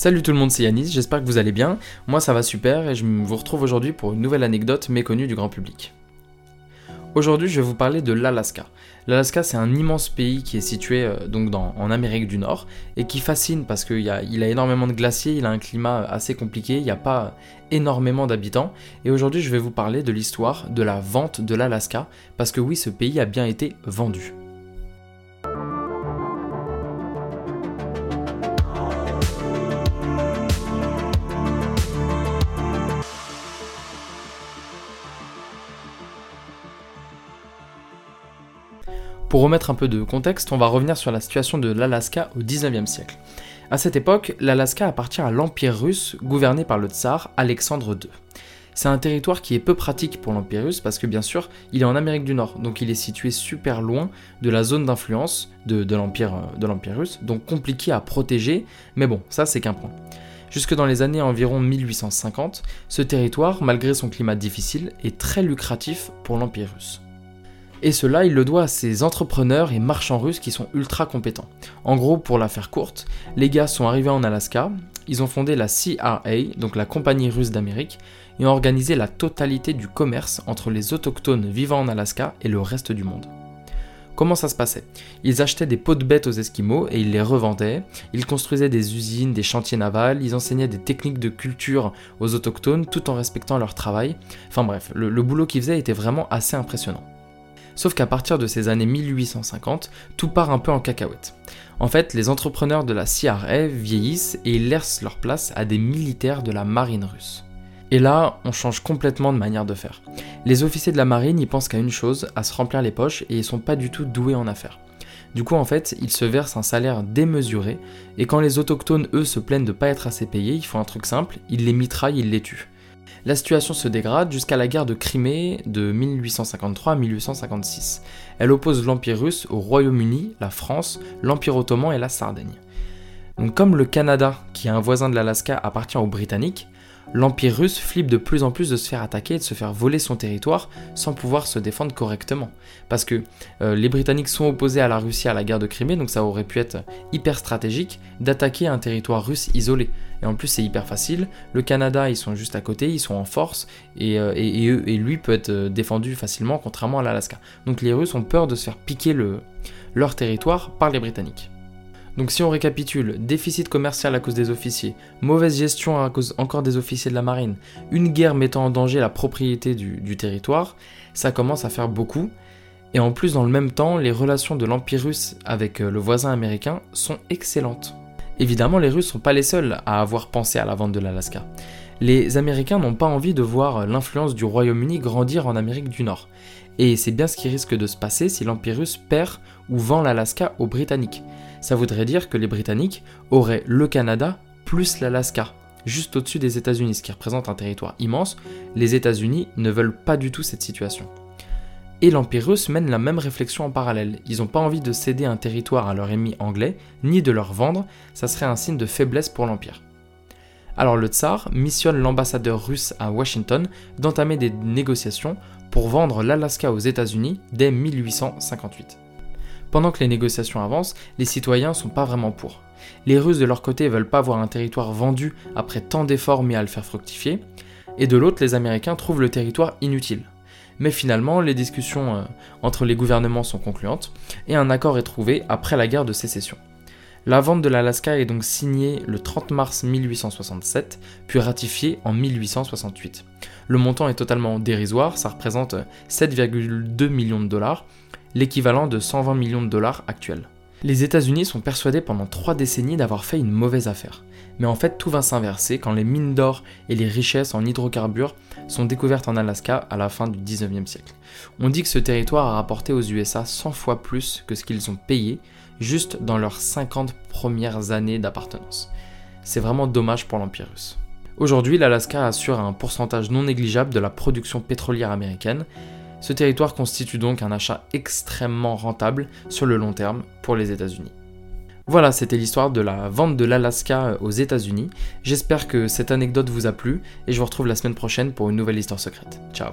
Salut tout le monde, c'est Yanis, j'espère que vous allez bien. Moi ça va super et je vous retrouve aujourd'hui pour une nouvelle anecdote méconnue du grand public. Aujourd'hui, je vais vous parler de l'Alaska. L'Alaska, c'est un immense pays qui est situé euh, donc en Amérique du Nord et qui fascine parce qu'il a, a énormément de glaciers, il a un climat assez compliqué, il n'y a pas énormément d'habitants. Et aujourd'hui, je vais vous parler de l'histoire de la vente de l'Alaska parce que oui, ce pays a bien été vendu. Pour remettre un peu de contexte, on va revenir sur la situation de l'Alaska au 19e siècle. À cette époque, l'Alaska appartient à l'Empire russe gouverné par le tsar Alexandre II. C'est un territoire qui est peu pratique pour l'Empire russe parce que bien sûr, il est en Amérique du Nord, donc il est situé super loin de la zone d'influence de, de l'Empire russe, donc compliqué à protéger, mais bon, ça c'est qu'un point. Jusque dans les années environ 1850, ce territoire, malgré son climat difficile, est très lucratif pour l'Empire russe. Et cela, il le doit à ces entrepreneurs et marchands russes qui sont ultra compétents. En gros, pour la faire courte, les gars sont arrivés en Alaska, ils ont fondé la CRA, donc la Compagnie russe d'Amérique, et ont organisé la totalité du commerce entre les autochtones vivant en Alaska et le reste du monde. Comment ça se passait? Ils achetaient des pots de bêtes aux Esquimaux et ils les revendaient, ils construisaient des usines, des chantiers navals, ils enseignaient des techniques de culture aux autochtones tout en respectant leur travail. Enfin bref, le, le boulot qu'ils faisaient était vraiment assez impressionnant. Sauf qu'à partir de ces années 1850, tout part un peu en cacahuète. En fait, les entrepreneurs de la CRA vieillissent et ils laissent leur place à des militaires de la marine russe. Et là, on change complètement de manière de faire. Les officiers de la marine, ils pensent qu'à une chose, à se remplir les poches, et ils sont pas du tout doués en affaires. Du coup, en fait, ils se versent un salaire démesuré, et quand les autochtones, eux, se plaignent de pas être assez payés, ils font un truc simple, ils les mitraillent, ils les tuent. La situation se dégrade jusqu'à la guerre de Crimée de 1853 à 1856. Elle oppose l'Empire russe au Royaume-Uni, la France, l'Empire ottoman et la Sardaigne. Donc comme le Canada, qui est un voisin de l'Alaska, appartient aux Britanniques, l'Empire russe flippe de plus en plus de se faire attaquer et de se faire voler son territoire sans pouvoir se défendre correctement. Parce que euh, les Britanniques sont opposés à la Russie à la guerre de Crimée, donc ça aurait pu être hyper stratégique d'attaquer un territoire russe isolé. Et en plus c'est hyper facile, le Canada ils sont juste à côté, ils sont en force, et, euh, et, lui peut être euh, défendu facilement contrairement à l'Alaska. Donc les Russes ont peur de se faire piquer leur territoire par les Britanniques. Donc si on récapitule, déficit commercial à cause des officiers, mauvaise gestion à cause encore des officiers de la marine, une guerre mettant en danger la propriété du, territoire, ça commence à faire beaucoup. Et en plus, dans le même temps, les relations de l'Empire russe avec euh, le voisin américain sont excellentes. Évidemment, les Russes ne sont pas les seuls à avoir pensé à la vente de l'Alaska. Les Américains n'ont pas envie de voir l'influence du Royaume-Uni grandir en Amérique du Nord. Et c'est bien ce qui risque de se passer si l'Empire russe perd ou vend l'Alaska aux Britanniques ça voudrait dire que les Britanniques auraient le Canada plus l'Alaska, juste au-dessus des États-Unis, ce qui représente un territoire immense. Les États-Unis ne veulent pas du tout cette situation. Et l'Empire russe mène la même réflexion en parallèle. Ils n'ont pas envie de céder un territoire à leur ennemi anglais, ni de leur vendre, ça serait un signe de faiblesse pour l'Empire. Alors le tsar missionne l'ambassadeur russe à Washington d'entamer des négociations pour vendre l'Alaska aux États-Unis dès 1858. Pendant que les négociations avancent, les citoyens sont pas vraiment pour. Les Russes de leur côté veulent pas voir un territoire vendu après tant d'efforts mis à le faire fructifier, et de l'autre, les Américains trouvent le territoire inutile. Mais finalement, les discussions euh, entre les gouvernements sont concluantes, et un accord est trouvé après la guerre de sécession. La vente de l'Alaska est donc signée le 30 mars 1867, puis ratifiée en 1868. Le montant est totalement dérisoire, ça représente 7,2 millions de dollars, l'équivalent de 120 millions de dollars actuels. Les États-Unis sont persuadés pendant trois décennies d'avoir fait une mauvaise affaire. Mais en fait, tout va s'inverser quand les mines d'or et les richesses en hydrocarbures sont découvertes en Alaska à la fin du 19e siècle. On dit que ce territoire a rapporté aux USA 100 fois plus que ce qu'ils ont payé juste dans leurs 50 premières années d'appartenance. C'est vraiment dommage pour l'Empire russe. Aujourd'hui, l'Alaska assure un pourcentage non négligeable de la production pétrolière américaine, ce territoire constitue donc un achat extrêmement rentable sur le long terme pour les États-Unis. Voilà, c'était l'histoire de la vente de l'Alaska aux États-Unis. J'espère que cette anecdote vous a plu et je vous retrouve la semaine prochaine pour une nouvelle histoire secrète. Ciao